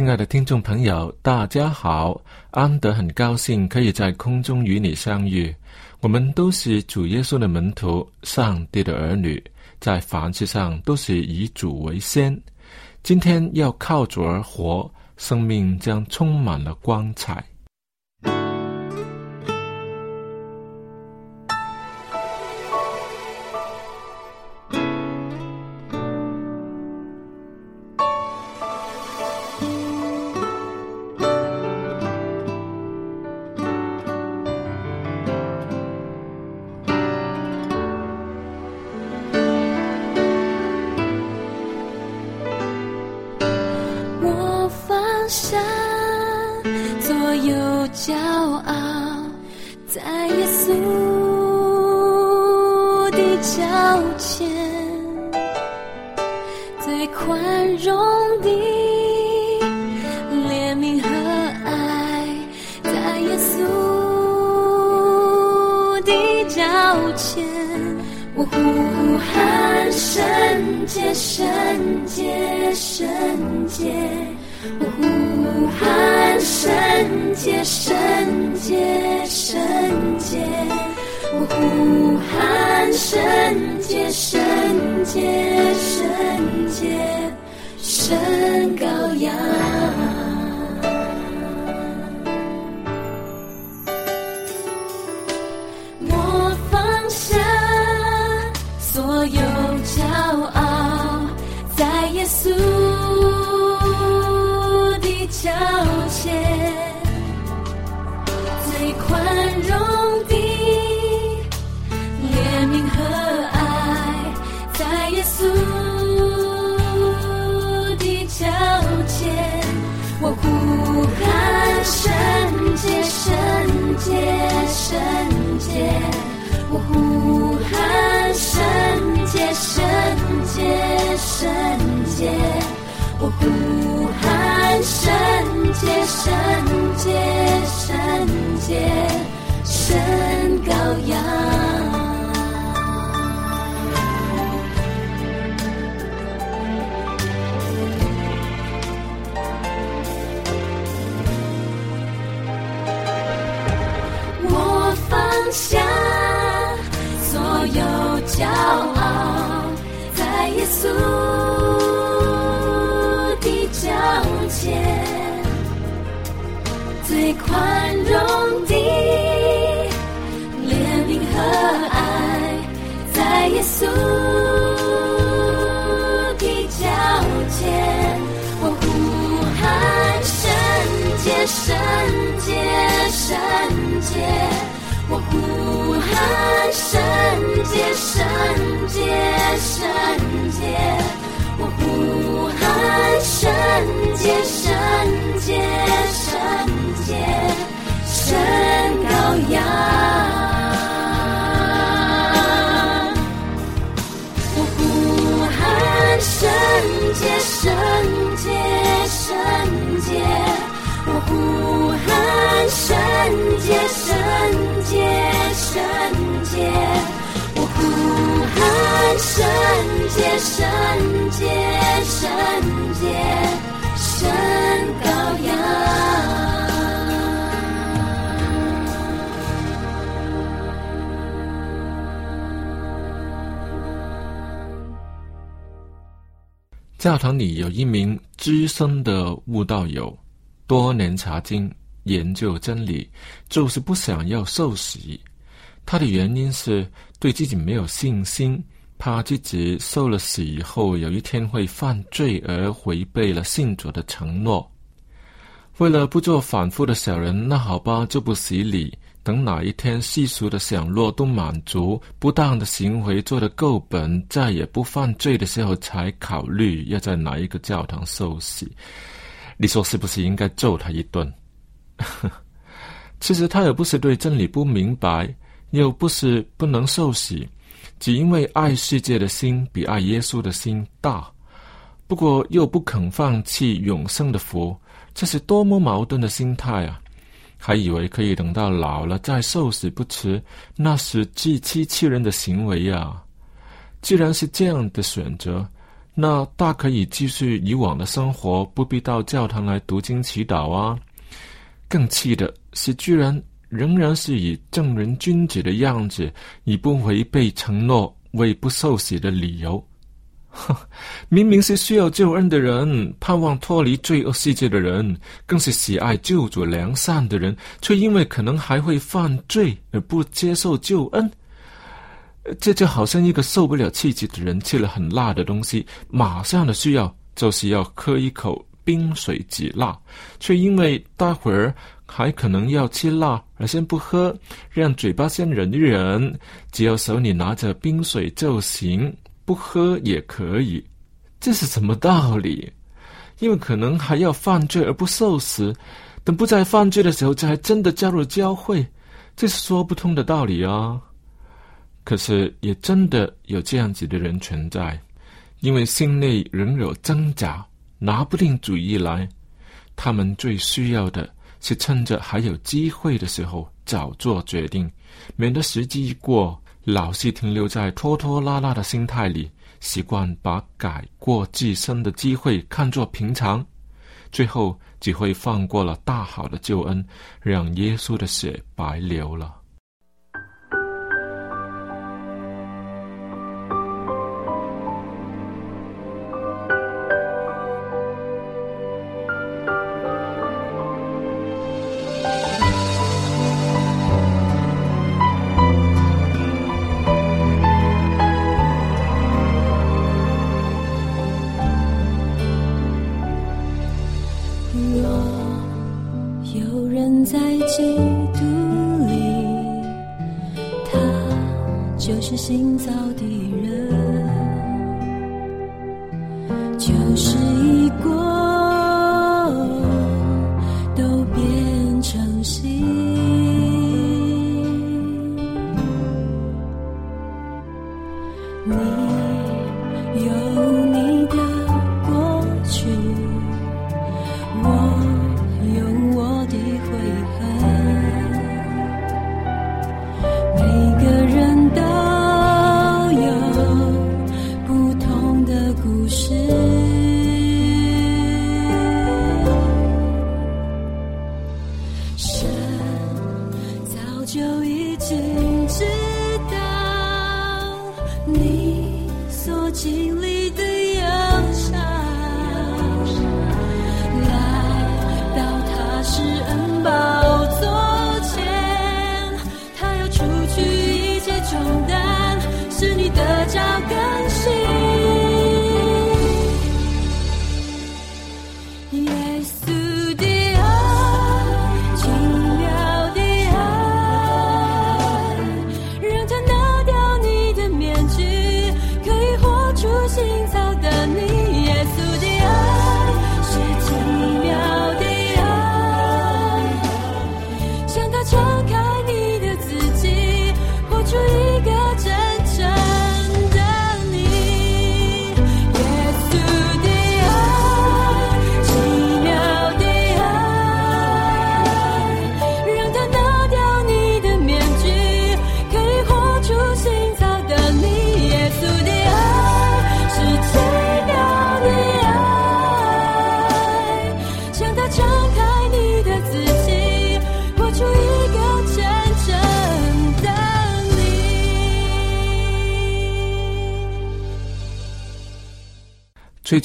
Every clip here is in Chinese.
亲爱的听众朋友，大家好！安德很高兴可以在空中与你相遇。我们都是主耶稣的门徒，上帝的儿女，在凡事上都是以主为先。今天要靠主而活，生命将充满了光彩。我呼喊圣洁，圣洁，圣洁。我呼喊圣洁，圣洁，圣洁。我呼喊圣洁，圣洁，圣洁。圣羔羊。稣的脚前，最宽容的怜悯和爱，在耶稣的脚前，我呼喊圣洁，圣洁，圣洁。我呼喊圣洁，圣洁，圣洁洁，圣洁，圣洁。圣羔羊。我放下所有骄傲，在耶稣耶稣的脚前，我呼喊圣洁，圣洁，圣洁。我呼喊圣洁，圣洁，圣洁。我呼喊圣洁，圣洁，圣洁。圣羔羊。洁，圣洁，圣洁，我呼喊圣洁，圣洁，圣洁，我呼喊圣洁，圣洁，圣。教堂里有一名资深的悟道友，多年查经研究真理，就是不想要受洗。他的原因是对自己没有信心，怕自己受了洗以后有一天会犯罪而违背了信主的承诺。为了不做反复的小人，那好吧，就不洗礼。等哪一天世俗的享乐都满足，不当的行为做得够本，再也不犯罪的时候，才考虑要在哪一个教堂受洗。你说是不是应该揍他一顿？其实他也不是对真理不明白，又不是不能受洗，只因为爱世界的心比爱耶稣的心大。不过又不肯放弃永生的福，这是多么矛盾的心态啊！还以为可以等到老了再受死不迟，那是自欺欺人的行为呀！既然是这样的选择，那大可以继续以往的生活，不必到教堂来读经祈祷啊！更气的是，居然仍然是以正人君子的样子，以不违背承诺为不受死的理由。明明是需要救恩的人，盼望脱离罪恶世界的人，更是喜爱救主良善的人，却因为可能还会犯罪而不接受救恩。这就好像一个受不了刺激的人吃了很辣的东西，马上的需要就是要喝一口冰水止辣，却因为待会儿还可能要吃辣而先不喝，让嘴巴先忍一忍，只要手里拿着冰水就行。不喝也可以，这是什么道理？因为可能还要犯罪而不受死，等不再犯罪的时候，才真的加入教会，这是说不通的道理啊！可是也真的有这样子的人存在，因为心内仍有挣扎，拿不定主意来。他们最需要的是趁着还有机会的时候早做决定，免得时机一过。老是停留在拖拖拉拉的心态里，习惯把改过自身的机会看作平常，最后只会放过了大好的救恩，让耶稣的血白流了。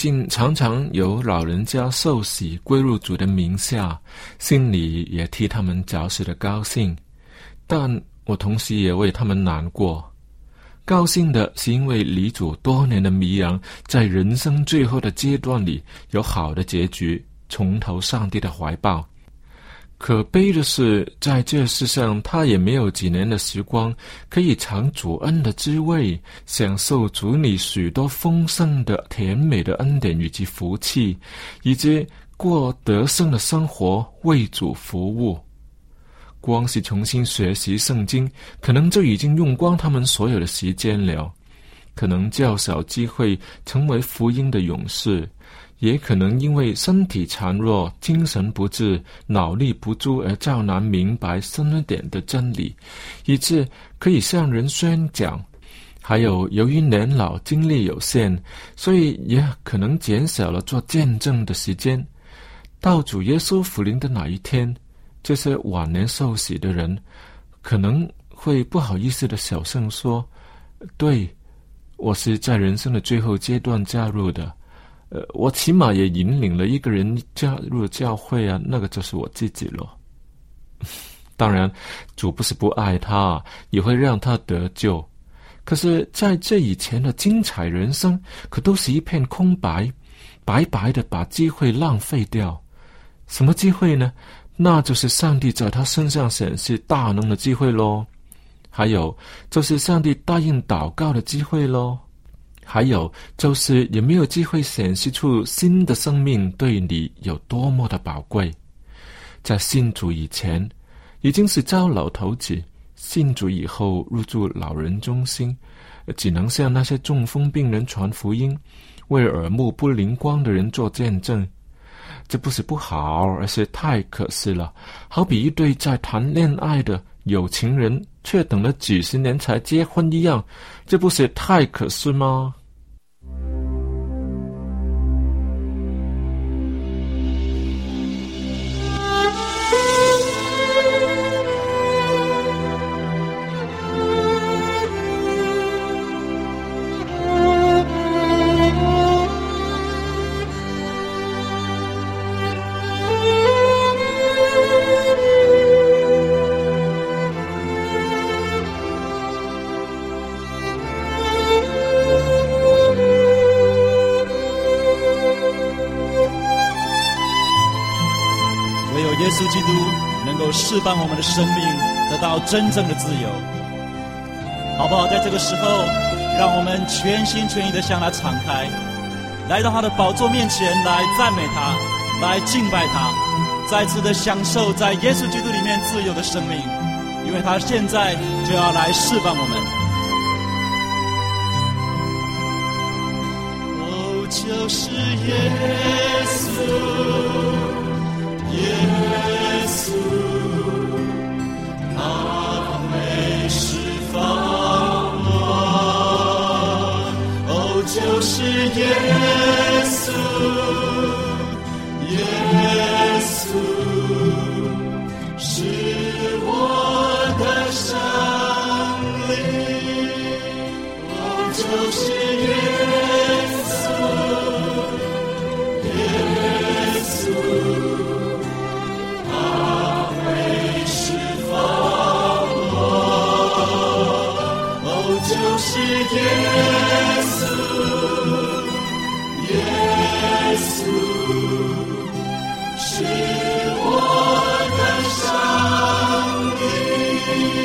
竟常常有老人家受洗归入主的名下，心里也替他们着实的高兴，但我同时也为他们难过。高兴的是因为离主多年的迷羊，在人生最后的阶段里有好的结局，重投上帝的怀抱。可悲的是，在这世上，他也没有几年的时光可以尝主恩的滋味，享受主你许多丰盛的、甜美的恩典以及福气，以及过得胜的生活，为主服务。光是重新学习圣经，可能就已经用光他们所有的时间了，可能较少机会成为福音的勇士。也可能因为身体孱弱、精神不治、脑力不足而较难明白深一点的真理，以致可以向人宣讲；还有由于年老、精力有限，所以也可能减少了做见证的时间。到主耶稣福临的那一天，这些晚年受洗的人可能会不好意思的小声说：“对，我是在人生的最后阶段加入的。”呃，我起码也引领了一个人加入教会啊，那个就是我自己了。当然，主不是不爱他，也会让他得救。可是，在这以前的精彩人生，可都是一片空白，白白的把机会浪费掉。什么机会呢？那就是上帝在他身上显示大能的机会喽。还有，就是上帝答应祷告的机会喽。还有就是有没有机会显示出新的生命对你有多么的宝贵？在信主以前，已经是糟老头子；信主以后，入住老人中心，只能向那些中风病人传福音，为耳目不灵光的人做见证。这不是不好，而是太可惜了。好比一对在谈恋爱的有情人。却等了几十年才结婚一样，这不是太可惜吗？我们的生命，得到真正的自由，好不好？在这个时候，让我们全心全意的向他敞开，来到他的宝座面前，来赞美他，来敬拜他，再次的享受在耶稣基督里面自由的生命，因为他现在就要来释放我们。哦，就是耶稣，耶稣。是耶稣，耶稣是我的生命，我就是耶稣，耶稣，他会释放我，哦，就是耶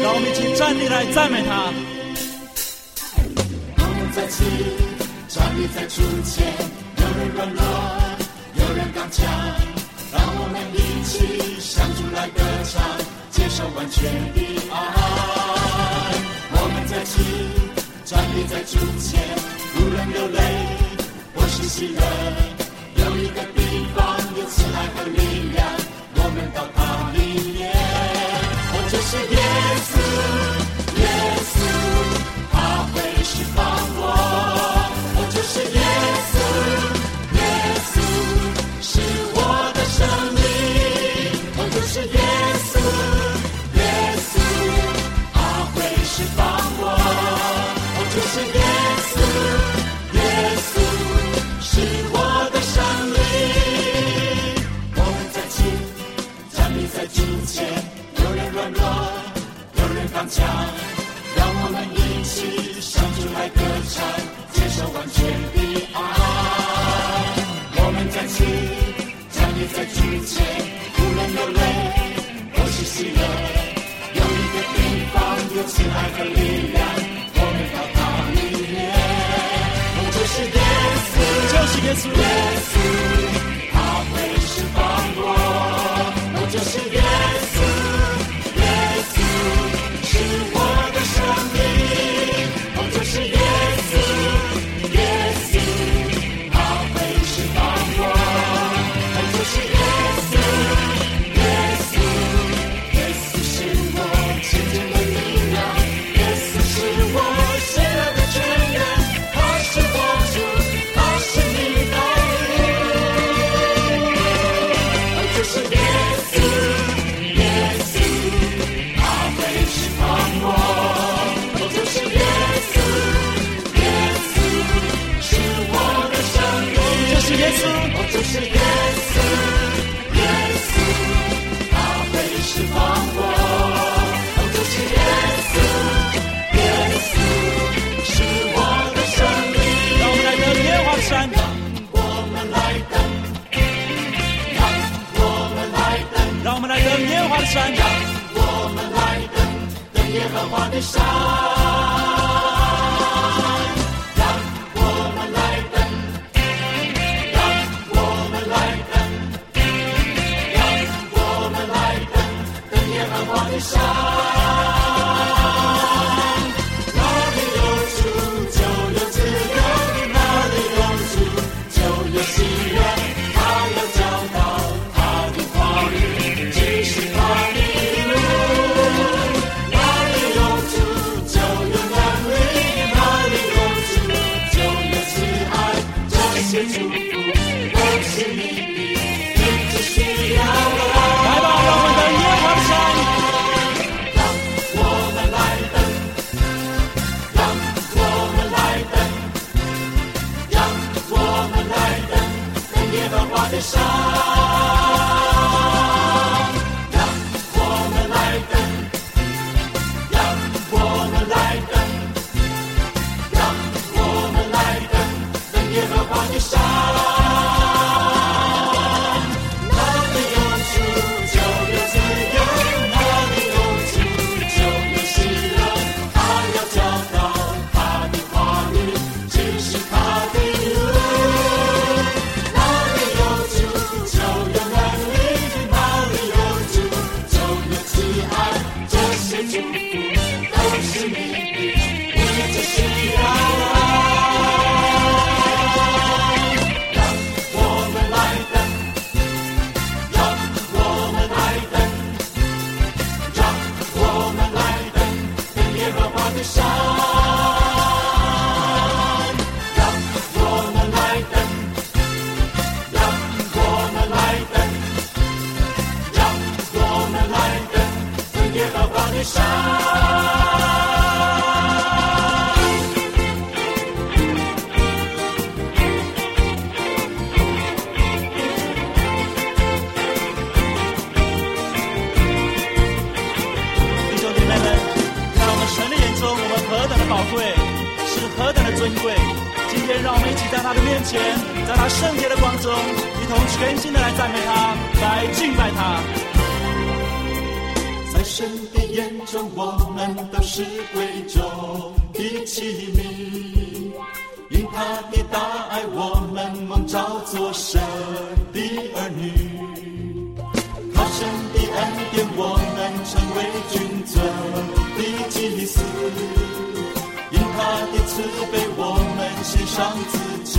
让我们一起站立来赞美他。我们在此站立在主前，有人软弱，有人刚强，让我们一起向主来歌唱，接受完全的爱。我们在此站立在主前，无论流泪，我是喜乐，有一个地方有慈爱和力量，Yeah. 山。让我们来等，让我们来等，让我们来等耶和华的山。让我们来等，等耶和华的山。因他的大爱，我们蒙召做神的儿女；靠神的恩典，我们成为君尊的祭司。因他的慈悲，我们献上自己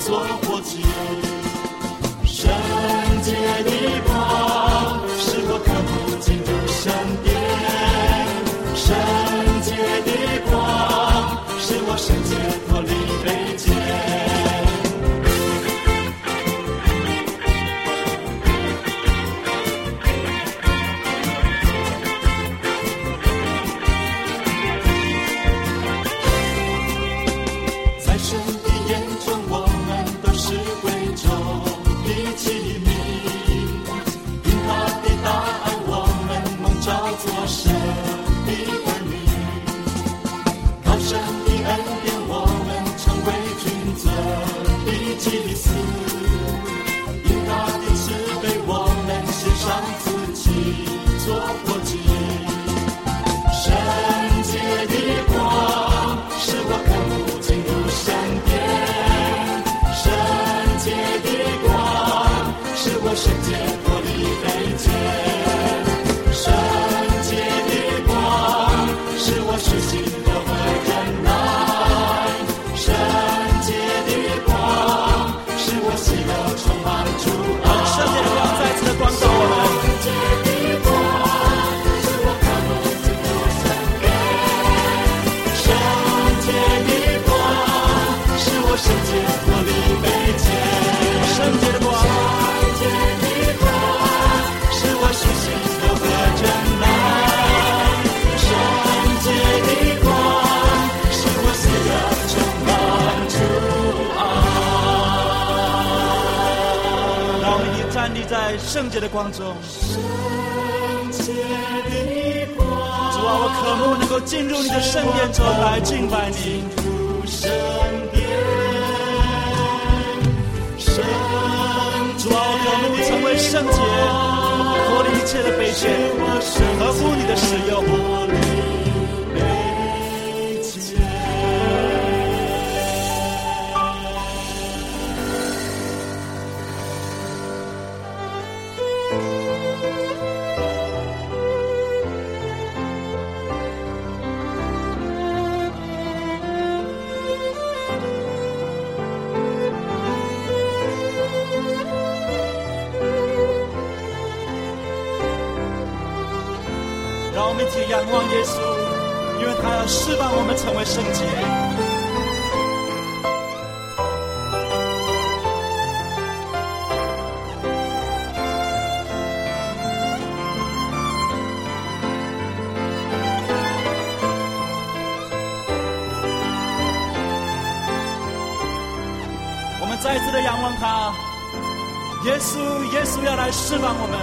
做活祭。圣洁的光中。圣洁的光，主啊，我渴慕能够进入你的圣殿中来敬拜你。圣主啊，我渴慕成为圣洁，脱离一切的卑贱，合乎你的使用。一起仰望耶稣，因为他要释放我们成为圣洁。我们再一次的仰望他，耶稣，耶稣要来释放我们。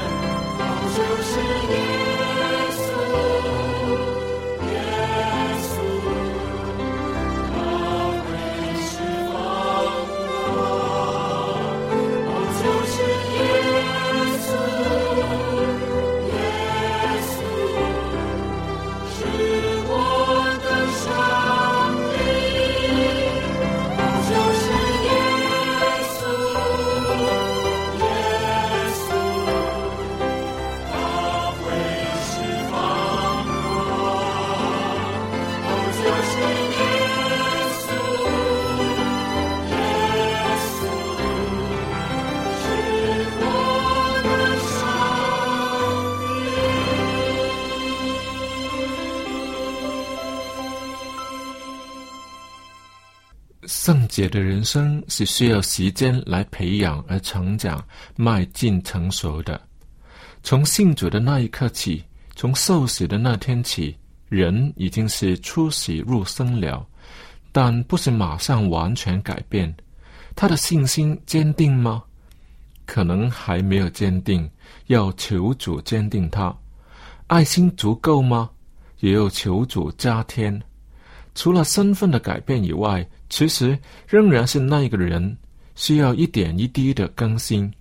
姐的人生是需要时间来培养而成长、迈进成熟的。从信主的那一刻起，从受洗的那天起，人已经是出洗入生了，但不是马上完全改变。他的信心坚定吗？可能还没有坚定，要求主坚定他。爱心足够吗？也要求主加添。除了身份的改变以外，其实仍然是那个人，需要一点一滴的更新。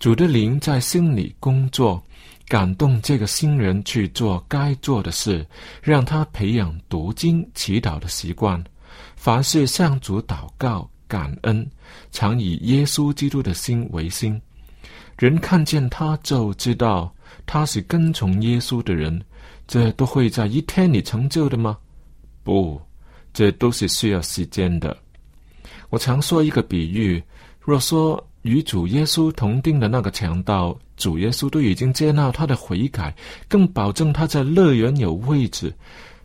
主的灵在心里工作，感动这个新人去做该做的事，让他培养读经、祈祷的习惯。凡事向主祷告、感恩，常以耶稣基督的心为心。人看见他就知道他是跟从耶稣的人。这都会在一天里成就的吗？不，这都是需要时间的。我常说一个比喻：若说与主耶稣同定的那个强盗，主耶稣都已经接纳他的悔改，更保证他在乐园有位置。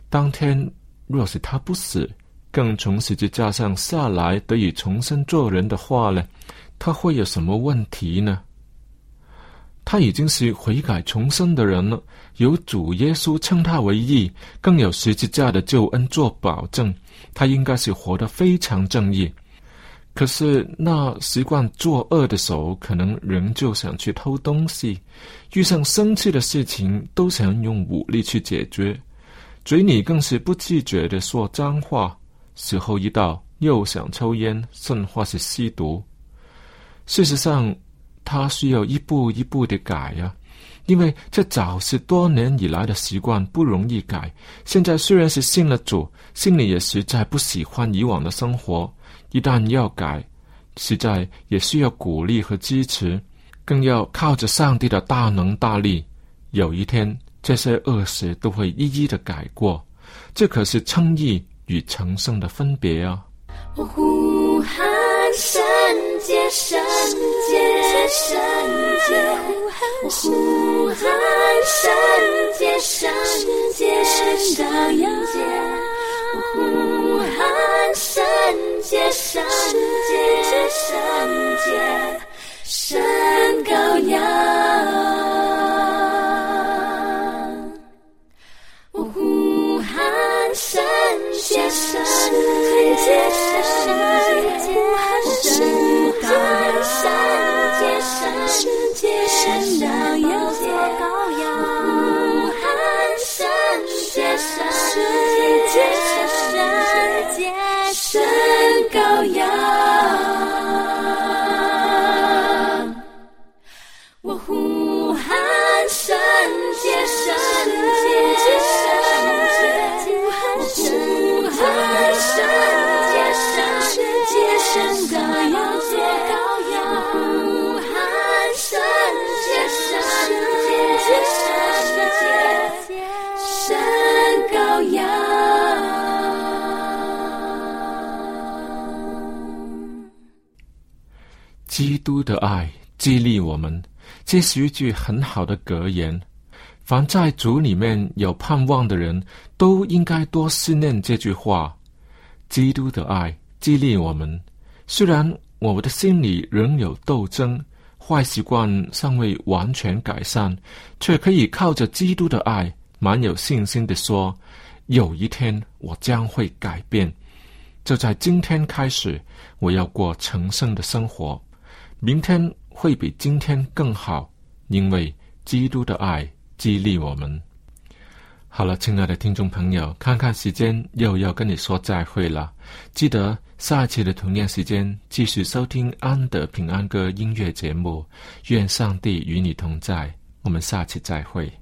当天若是他不死，更从十字架上下来，得以重生做人的话呢，他会有什么问题呢？他已经是悔改重生的人了，有主耶稣称他为义，更有十字架的救恩做保证，他应该是活得非常正义。可是那习惯作恶的手，可能仍旧想去偷东西，遇上生气的事情都想用武力去解决，嘴里更是不自觉的说脏话，时候一到又想抽烟，甚或是吸毒。事实上，他需要一步一步的改呀、因为这早是多年以来的习惯，不容易改。现在虽然是信了主，心里也实在不喜欢以往的生活。一旦要改，实在也需要鼓励和支持，更要靠着上帝的大能大力。有一天，这些恶事都会一一的改过。这可是称义与成圣的分别啊！我呼喊神洁，圣洁，圣洁，我呼喊圣洁，圣洁，圣洁，我呼喊圣洁，圣洁，圣洁，圣羔羊。我呼喊圣洁，圣洁，圣洁，山街上，山街上，有座高崖。督的爱激励我们，这是一句很好的格言。凡在主里面有盼望的人，都应该多思念这句话。基督的爱激励我们，虽然我们的心里仍有斗争，坏习惯尚未完全改善，却可以靠着基督的爱，蛮有信心的说：有一天我将会改变。就在今天开始，我要过成圣的生活，明天会比今天更好，因为基督的爱。激励我们。好了，亲爱的听众朋友，看看时间，又要跟你说再会了。记得下一期的同样时间继续收听安德平安歌音乐节目。愿上帝与你同在，我们下期再会。